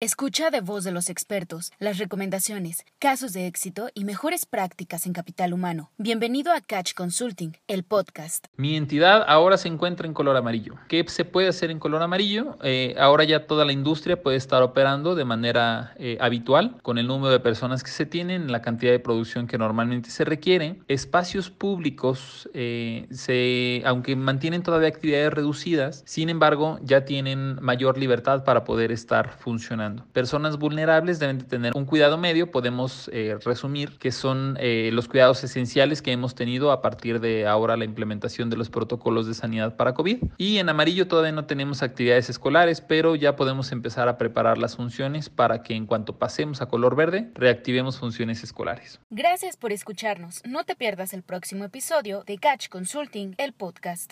Escucha de voz de los expertos las recomendaciones, casos de éxito y mejores prácticas en capital humano. Bienvenido a Catch Consulting, el podcast. Mi entidad ahora se encuentra en color amarillo. ¿Qué se puede hacer en color amarillo? Eh, ahora ya toda la industria puede estar operando de manera eh, habitual con el número de personas que se tienen, la cantidad de producción que normalmente se requiere. Espacios públicos, eh, se, aunque mantienen todavía actividades reducidas, sin embargo ya tienen mayor libertad para poder estar funcionando. Personas vulnerables deben de tener un cuidado medio, podemos eh, resumir que son eh, los cuidados esenciales que hemos tenido a partir de ahora la implementación de los protocolos de sanidad para COVID. Y en amarillo todavía no tenemos actividades escolares, pero ya podemos empezar a preparar las funciones para que en cuanto pasemos a color verde, reactivemos funciones escolares. Gracias por escucharnos. No te pierdas el próximo episodio de Catch Consulting, el podcast.